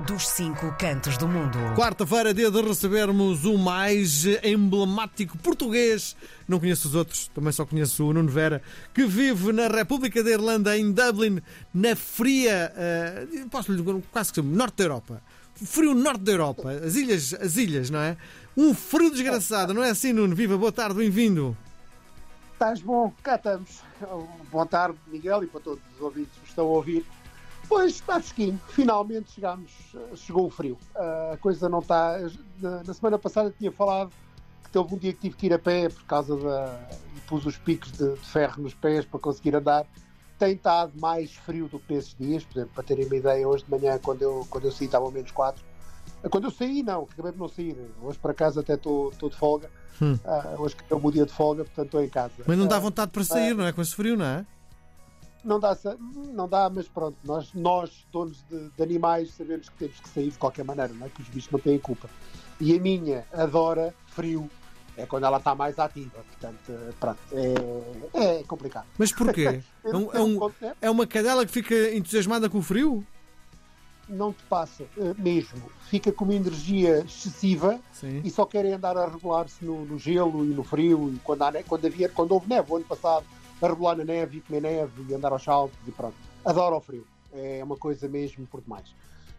dos cinco cantos do mundo. Quarta-feira, dia de recebermos o mais emblemático português. Não conheço os outros, também só conheço o Nuno Vera, que vive na República da Irlanda, em Dublin, na fria, uh, posso lhe dizer, quase que norte da Europa. Frio norte da Europa, as ilhas, as ilhas, não é? Um frio desgraçado, não é assim, Nuno? Viva, boa tarde, bem-vindo. Estás bom, cá estamos. Boa tarde, Miguel, e para todos os ouvintes que estão a ouvir. Pois está fresquinho, finalmente chegámos, chegou o frio. A coisa não está. Na semana passada tinha falado que houve um dia que tive que ir a pé por causa da. pus os picos de, de ferro nos pés para conseguir andar. Tem estado mais frio do que nesses dias, por exemplo, para terem uma ideia, hoje de manhã, quando eu, quando eu saí, estava menos 4. Quando eu saí, não, acabei de não sair. Hoje para casa até estou de folga. Hum. Uh, hoje é o meu dia de folga, portanto estou em casa. Mas não dá vontade para sair, uh, não é? Com esse frio, não é? Não dá, não dá, mas pronto, nós, nós donos de, de, animais, sabemos que temos que sair de qualquer maneira, não é? que os bichos não têm culpa. E a minha adora frio, é quando ela está mais ativa, portanto, pronto, é, é complicado. Mas porquê? é, um, é, um, é uma cadela que fica entusiasmada com o frio? Não te passa eh, mesmo. Fica com uma energia excessiva Sim. e só querem andar a regular-se no, no, gelo e no frio. E quando, há, quando, havia, quando houve neve o ano passado, a rebolar na neve e comer neve e andar aos saltos e pronto. Adoro o frio. É uma coisa mesmo por demais.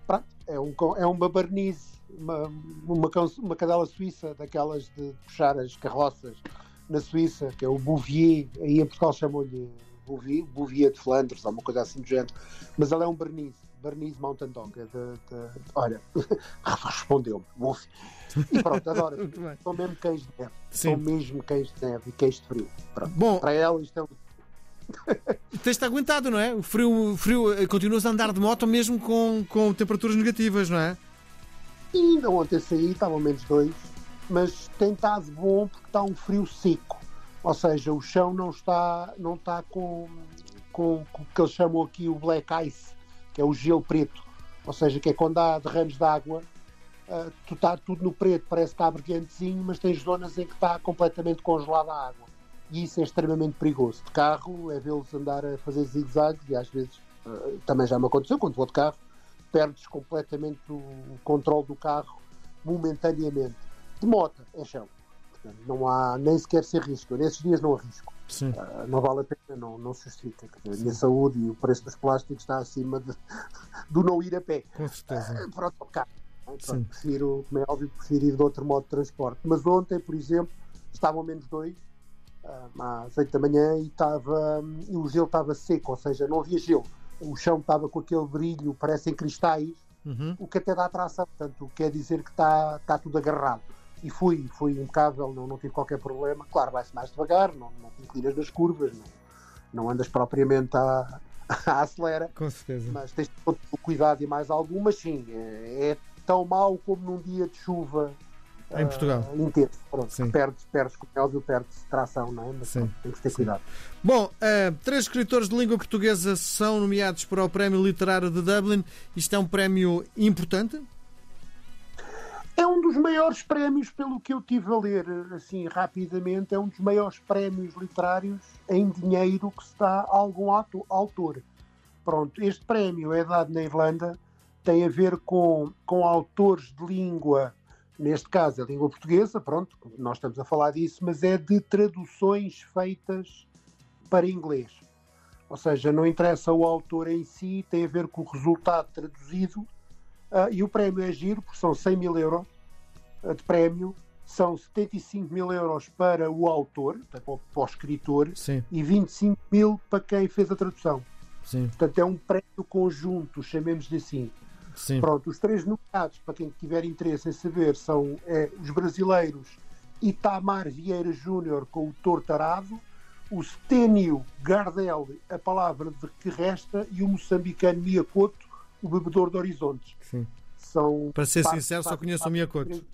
Pronto, é, um, é uma barnize, uma, uma, uma cadela suíça, daquelas de puxar as carroças na Suíça, que é o Bouvier, aí em Portugal chamam-lhe Bouvier, Bouvier de Flandres, ou uma coisa assim do género, mas ela é um barniz, barniz mountain dog. É de, de, olha, respondeu-me, E pronto, adoro. São mesmo cães de neve. Sim. São mesmo cães de neve e cães de frio. Pronto. Bom, Para ela isto é um Tens-te aguentado, não é? O frio, o frio eh, continuas a andar de moto mesmo com, com temperaturas negativas, não é? E ainda ontem saí, estavam menos dois, mas tem estado bom porque está um frio seco. Ou seja, o chão não está, não está com, com, com o que eles chamam aqui o black ice, que é o gelo preto. Ou seja, que é quando há derrames de água, uh, tu está tudo no preto, parece que está brilhantezinho, mas tens zonas em que está completamente congelada a água. E isso é extremamente perigoso. De carro é vê-los andar a fazer zigue-zague e às vezes uh, também já me aconteceu quando vou de carro, perdes completamente o controle do carro momentaneamente. De moto é chão. Portanto, não há nem sequer se arrisca. Nesses dias não arrisco. Uh, não vale a pena, não, não se justifica. a minha saúde e o preço dos plásticos está acima de, do não ir a pé. Com certeza. Uh, pronto, carro. Pronto, prefiro, como é óbvio, prefiro ir de outro modo de transporte. Mas ontem, por exemplo, estavam menos dois, uh, às 8 da manhã, e, estava, e o gelo estava seco, ou seja, não havia gelo. O chão estava com aquele brilho, parecem cristais, uhum. o que até dá atração. Portanto, quer dizer que está, está tudo agarrado e fui, fui impecável, não, não tive qualquer problema. Claro, vai-se mais devagar, não, não te inclinas nas curvas, não, não andas propriamente a, a acelera. Com certeza. Mas tens todo o cuidado e mais algumas, sim. É, é tão mau como num dia de chuva em uh, Portugal. Intenso. Pronto, Sim. perdes, perdes, como é óbvio, perdes tração, não é? Mas Sim. tens que ter Sim. cuidado. Bom, uh, três escritores de língua portuguesa são nomeados para o Prémio Literário de Dublin. Isto é um prémio importante? É um dos maiores prémios, pelo que eu tive a ler assim rapidamente, é um dos maiores prémios literários em dinheiro que se dá a algum autor. Pronto, este prémio é dado na Irlanda, tem a ver com, com autores de língua, neste caso a língua portuguesa, pronto, nós estamos a falar disso, mas é de traduções feitas para inglês. Ou seja, não interessa o autor em si, tem a ver com o resultado traduzido Uh, e o prémio é giro, porque são 100 mil euros uh, de prémio, são 75 mil euros para o autor, para o, para o escritor, Sim. e 25 mil para quem fez a tradução. Sim. Portanto, é um prémio conjunto, chamemos-lhe assim. Sim. Pronto, os três nomeados, para quem tiver interesse em saber, são é, os brasileiros Itamar Vieira Júnior com o Tortarado, o Stênio Gardel, a palavra de que resta, e o moçambicano Miyakoto, o Bebedor de Horizontes. Sim. São Para ser sincero, só conheço parte, o Miyakoto.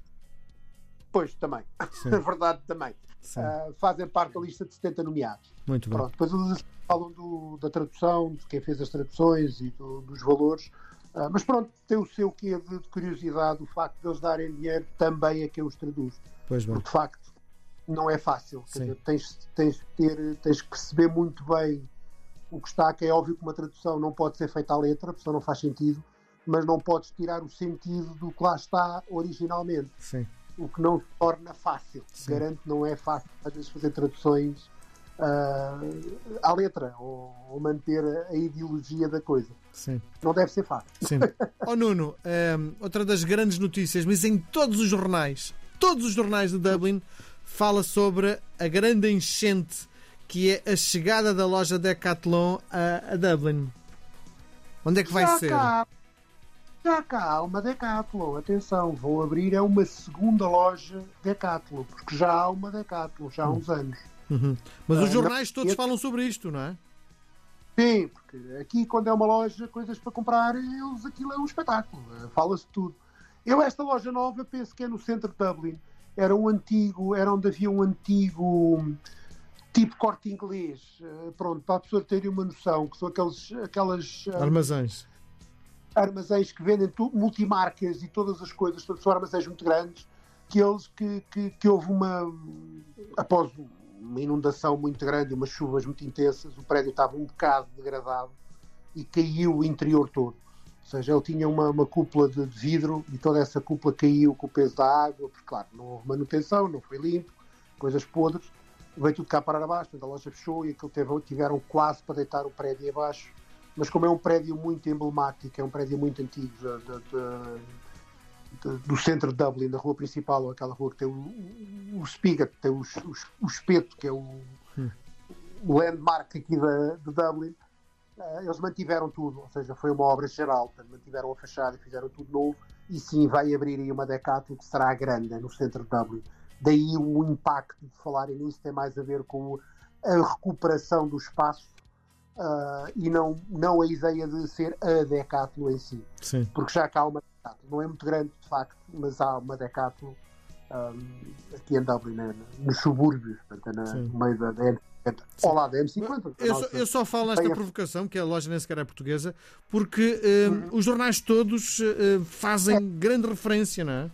Pois, também. Na verdade, também. Uh, fazem parte da lista de 70 nomeados. Muito bem. Pronto, depois eles falam do, da tradução, de quem fez as traduções e do, dos valores. Uh, mas pronto, tem o seu quê de, de, curiosidade o facto de eles darem dinheiro também a quem os traduz. Pois bem. Porque de facto não é fácil. Dizer, tens, tens, ter, tens que perceber muito bem o que está, que é óbvio que uma tradução não pode ser feita à letra, porque não faz sentido. mas não podes tirar o sentido do que lá está originalmente. Sim. O que não se torna fácil. Sim. Garanto não é fácil às vezes fazer traduções uh, à letra ou, ou, manter a ideologia da coisa. Sim. Não deve ser fácil. Sim. oh Nuno, um, outra das grandes notícias, mas em todos os jornais, todos os jornais de Dublin, fala sobre a grande enchente que é a chegada da loja Decathlon a, a Dublin. Onde é que vai já ser? Cá, já cá uma Decathlon. Atenção, vão abrir é uma segunda loja Decathlon, porque já há uma Decathlon, já há uns anos. Uhum. Mas os Ah, jornais todos falam sobre isto, não é? Sim, porque aqui quando é uma loja, coisas para comprar, eles, aquilo é um espetáculo. eh, Fala-se tudo. Eu, esta loja nova, penso que é no centro de Dublin. Era um antigo, era onde havia um antigo tipo corte inglês. eh, Pronto, para a pessoa ter uma noção, que são aqueles, aquelas ah, Armazéns. armazéns que vendem multimarcas e todas as coisas, são armazéns muito grandes, que eles que, que, que houve uma após uma inundação muito grande, umas chuvas muito intensas, o prédio estava um bocado degradado e caiu o interior todo. Ou seja, ele tinha uma, uma cúpula de vidro e toda essa cúpula caiu com o peso da água, porque claro, não houve manutenção, não foi limpo, coisas podres, veio tudo cá para abaixo, portanto, a loja fechou e aquilo teve, tiveram quase para deitar o prédio abaixo mas como é um prédio muito emblemático, é um prédio muito antigo da- da- da- do centro de Dublin, da rua principal, ou aquela rua que tem o, o, o Spigot, tem o, o, o espeto, que é o, o landmark aqui da, de Dublin, eh, eles mantiveram tudo, ou seja, foi uma obra geral, portanto, mantiveram a fachada e fizeram tudo novo, e sim, vai abrir aí uma Decathlon que será grande no centro de Dublin. Daí o impacto de falarem nisso tem mais a ver com a recuperação do espaço ah, e não, não a ideia de ser a Decathlon em si, Sim. porque já cá há uma Decathlon. Não é muito grande, de facto, mas há uma Decathlon ahm, aqui em Dublin, né, nos subúrbios, portanto, é na- Sim. no meio da, da M50, ao lado da M50. Eu só, eu só falo nesta provocação, que a loja nem sequer é portuguesa, porque eh, Uhum. os jornais todos eh, fazem grande referência, não é?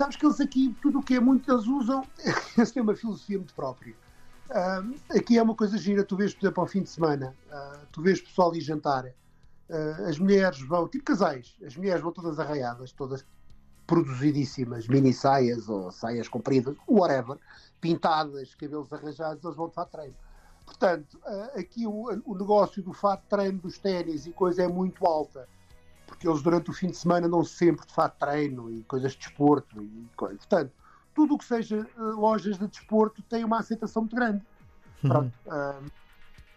Sabes que eles aqui, tudo o que é muito, eles usam, eles têm uma filosofia muito própria. Ahm, aqui é uma coisa gira, tu vês, por exemplo, ao fim de semana, ah, tu vês pessoal ir jantar, ah, as mulheres vão, tipo casais, as mulheres vão todas arraiadas, todas produzidíssimas, mini saias ou saias compridas, whatever, pintadas, cabelos arranjados, eles vão de fato treino. Portanto, ah, aqui o, o negócio do fato treino, dos ténis e coisa é muito alta porque eles durante o fim de semana andam sempre de fato treino e coisas de desporto e coisa. Portanto, tudo o que seja eh, lojas de desporto tem uma aceitação muito grande. Pronto, ah,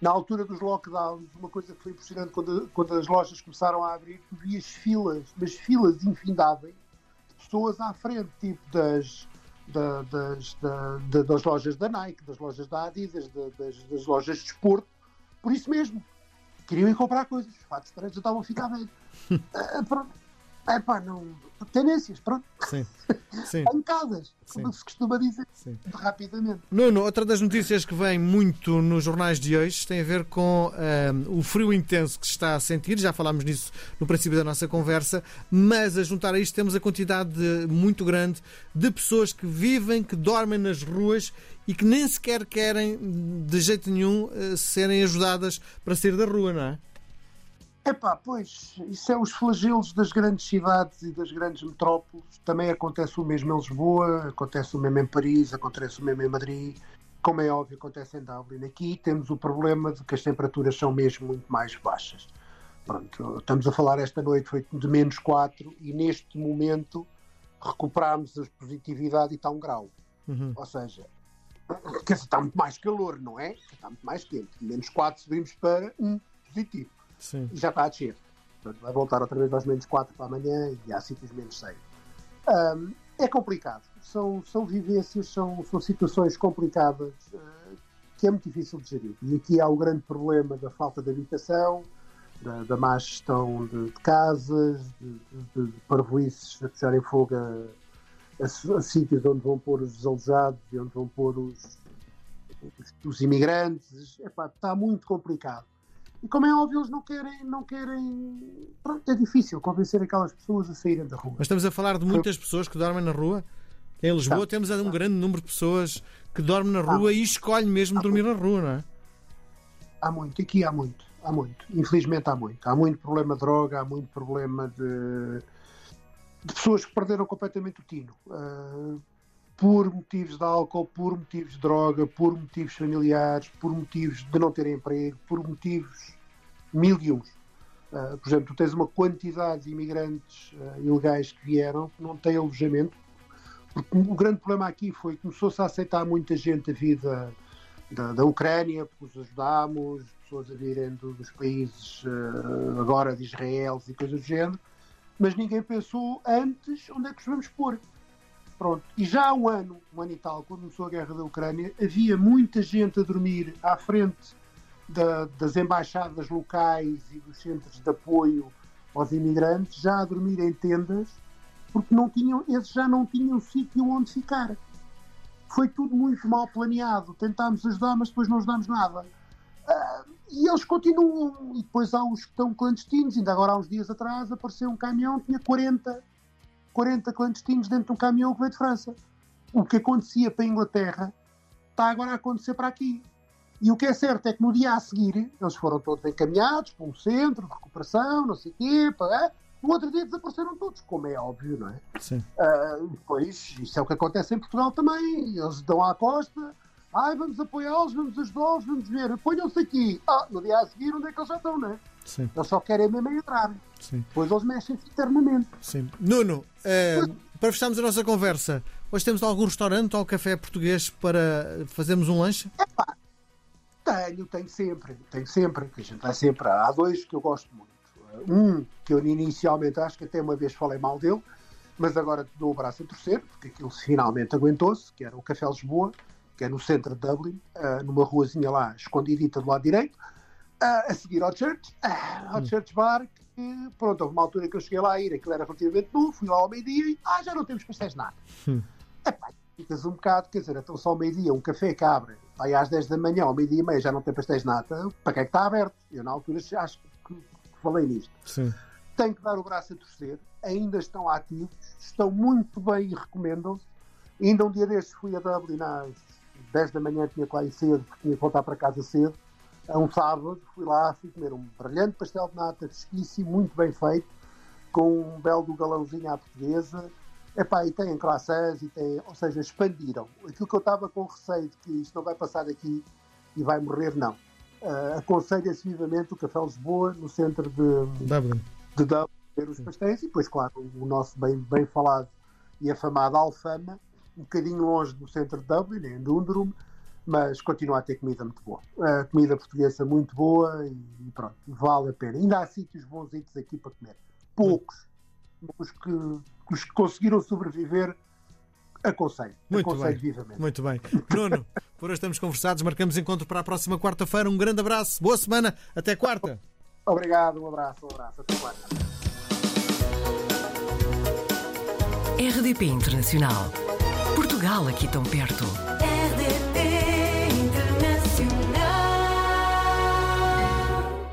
na altura dos lockdowns, uma coisa que foi impressionante quando, quando as lojas começaram a abrir, tu vias filas, mas filas infindáveis de pessoas à frente, tipo das, da- das, da- da- das lojas da Nike, das lojas da Adidas, da- das, das lojas de desporto, por isso mesmo. Queriam ir comprar coisas, os fatos treino já estavam a ficar velhos. Ah, pronto. É pá, não. Tendências, pronto. Sim. Sim. Pancadas, como Sim. se costuma dizer, Sim. rapidamente. Nuno, outra das notícias que vem muito nos jornais de hoje tem a ver com ahm, o frio intenso que se está a sentir, já falámos nisso no princípio da nossa conversa, mas a juntar a isto temos a quantidade de- muito grande de pessoas que vivem, que dormem nas ruas e que nem sequer querem, de jeito nenhum, eh, serem ajudadas para sair da rua, não é? Epá, pois, isso é os flagelos das grandes cidades e das grandes metrópoles. Também acontece o mesmo em Lisboa, acontece o mesmo em Paris, acontece o mesmo em Madrid. Como é óbvio, acontece em Dublin. Aqui temos o problema de que as temperaturas são mesmo muito mais baixas. Pronto, estamos a falar esta noite foi de menos 4 e neste momento recuperámos a positividade e está um grau. Uhum. Ou seja, quer dizer, está muito mais calor, não é? Está muito mais quente. Menos 4 subimos para 1 positivo Sim. e já está a descer. Portanto, vai voltar outra vez aos menos 4 para amanhã e há sítios menos 6. Ahm, é complicado. São, são vivências, são, são situações complicadas ah, que é muito difícil de gerir. E aqui há o grande problema da falta de habitação, da, da má gestão de, de casas, de, de, de parvoices a puxarem fogo a, a, a sítios onde vão pôr os desalojados e onde vão pôr os, os, os imigrantes. Epá, está muito complicado. E como é óbvio, eles não querem, não querem. Pronto, é difícil convencer aquelas pessoas a saírem da rua. Mas estamos a falar de muitas pessoas que dormem na rua. Em Lisboa Tá. temos um grande número de pessoas que dormem na rua e escolhem mesmo dormir na rua, não é? Há muito, aqui há muito. há muito. Infelizmente há muito. Há muito problema de droga, há muito problema de, de pessoas que perderam completamente o tino. Uh, por motivos de álcool, por motivos de droga, por motivos familiares, por motivos de não terem emprego, por motivos mil e uns. Uh, por exemplo, tu tens uma quantidade de imigrantes uh, ilegais que vieram que não têm alojamento. Porque o grande problema aqui foi que começou-se a aceitar muita gente a vida da, da Ucrânia, porque os ajudámos, pessoas a virem do, dos países uh, agora de Israel e coisas do género, mas ninguém pensou antes onde é que os vamos pôr. Pronto. E já há um ano, um ano e tal, quando começou a guerra da Ucrânia, havia muita gente a dormir à frente da, das embaixadas locais e dos centros de apoio aos imigrantes, já a dormir em tendas, porque não tinham, esses já não tinham sítio onde ficar. Foi tudo muito mal planeado. Tentámos ajudar, mas depois não ajudámos nada. Uh, e eles continuam. E depois há os que estão clandestinos. Ainda agora, há uns dias atrás, apareceu um caminhão, tinha 40 40 clandestinos dentro de um caminhão que veio de França. O que acontecia para a Inglaterra está agora a acontecer para aqui. E o que é certo é que no dia a seguir eles foram todos encaminhados para um centro de recuperação, não sei o quê, para... no outro dia desapareceram todos, como é óbvio, não é? Sim. Uh, depois, isso é o que acontece em Portugal também. Eles dão à costa, ai, vamos apoiá-los, vamos ajudá-los, vamos ver, ponham-se aqui. Ah, no dia a seguir, onde é que eles já estão, não é? Sim. Eles só querem mesmo entrar. Sim. Depois eles mexem-se internamente. Sim. Nuno, eh, para fecharmos a nossa conversa, hoje temos algum restaurante ou café português para fazermos um lanche? Epá, tenho, tenho sempre, tenho sempre, que a gente vai sempre. Há dois que eu gosto muito. Um que eu inicialmente acho que até uma vez falei mal dele, mas agora dou o braço a torcer, porque aquilo finalmente aguentou-se, que era o Café Lisboa, que é no centro de Dublin, uh, numa ruazinha lá escondidita do lado direito, a seguir ao Church, uh, ao hum. Church Bar, que pronto, houve uma altura que eu cheguei lá a ir, aquilo era relativamente novo, fui lá ao meio-dia e ah, já não temos pastéis nada. Hum. Epá, ficas um bocado, quer dizer, então só ao meio-dia, um café que abre, aí às 10 da manhã, ao meio-dia e meia já não tem pastéis nada, para que é que está aberto? Eu na altura acho que, falei nisto. Sim. Tenho que dar o braço a torcer, ainda estão ativos, estão muito bem e recomendam-se. Ainda um dia destes fui a Dublin às 10 da manhã, tinha que lá ir cedo, porque tinha que voltar para casa cedo a um sábado, fui lá, fui comer um brilhante pastel de nata, fresquíssimo, muito bem feito, com um belo do galãozinho à portuguesa. Epá, e têm croissants, e têm, ou seja, expandiram. Aquilo que eu estava com receio de que isto não vai passar daqui e vai morrer, não. Uh, aconselho-se vivamente o Café Lisboa, no centro de Dublin, de Dublin ver os pastéis, e depois, claro, o nosso bem, bem falado e afamado Alfama, um bocadinho longe do centro de Dublin, em Dundrum, mas continua a ter comida muito boa. A comida portuguesa muito boa e pronto, vale a pena. Ainda há sítios bons aqui para comer. Poucos. Os que, os que conseguiram sobreviver, aconselho. Muito aconselho bem. vivamente. Muito bem. Nuno, por hoje estamos conversados, marcamos encontro para a próxima quarta-feira. Um grande abraço, boa semana, até quarta. Obrigado, um abraço, um abraço, até quarta. RDP Internacional. Portugal aqui tão perto. RDP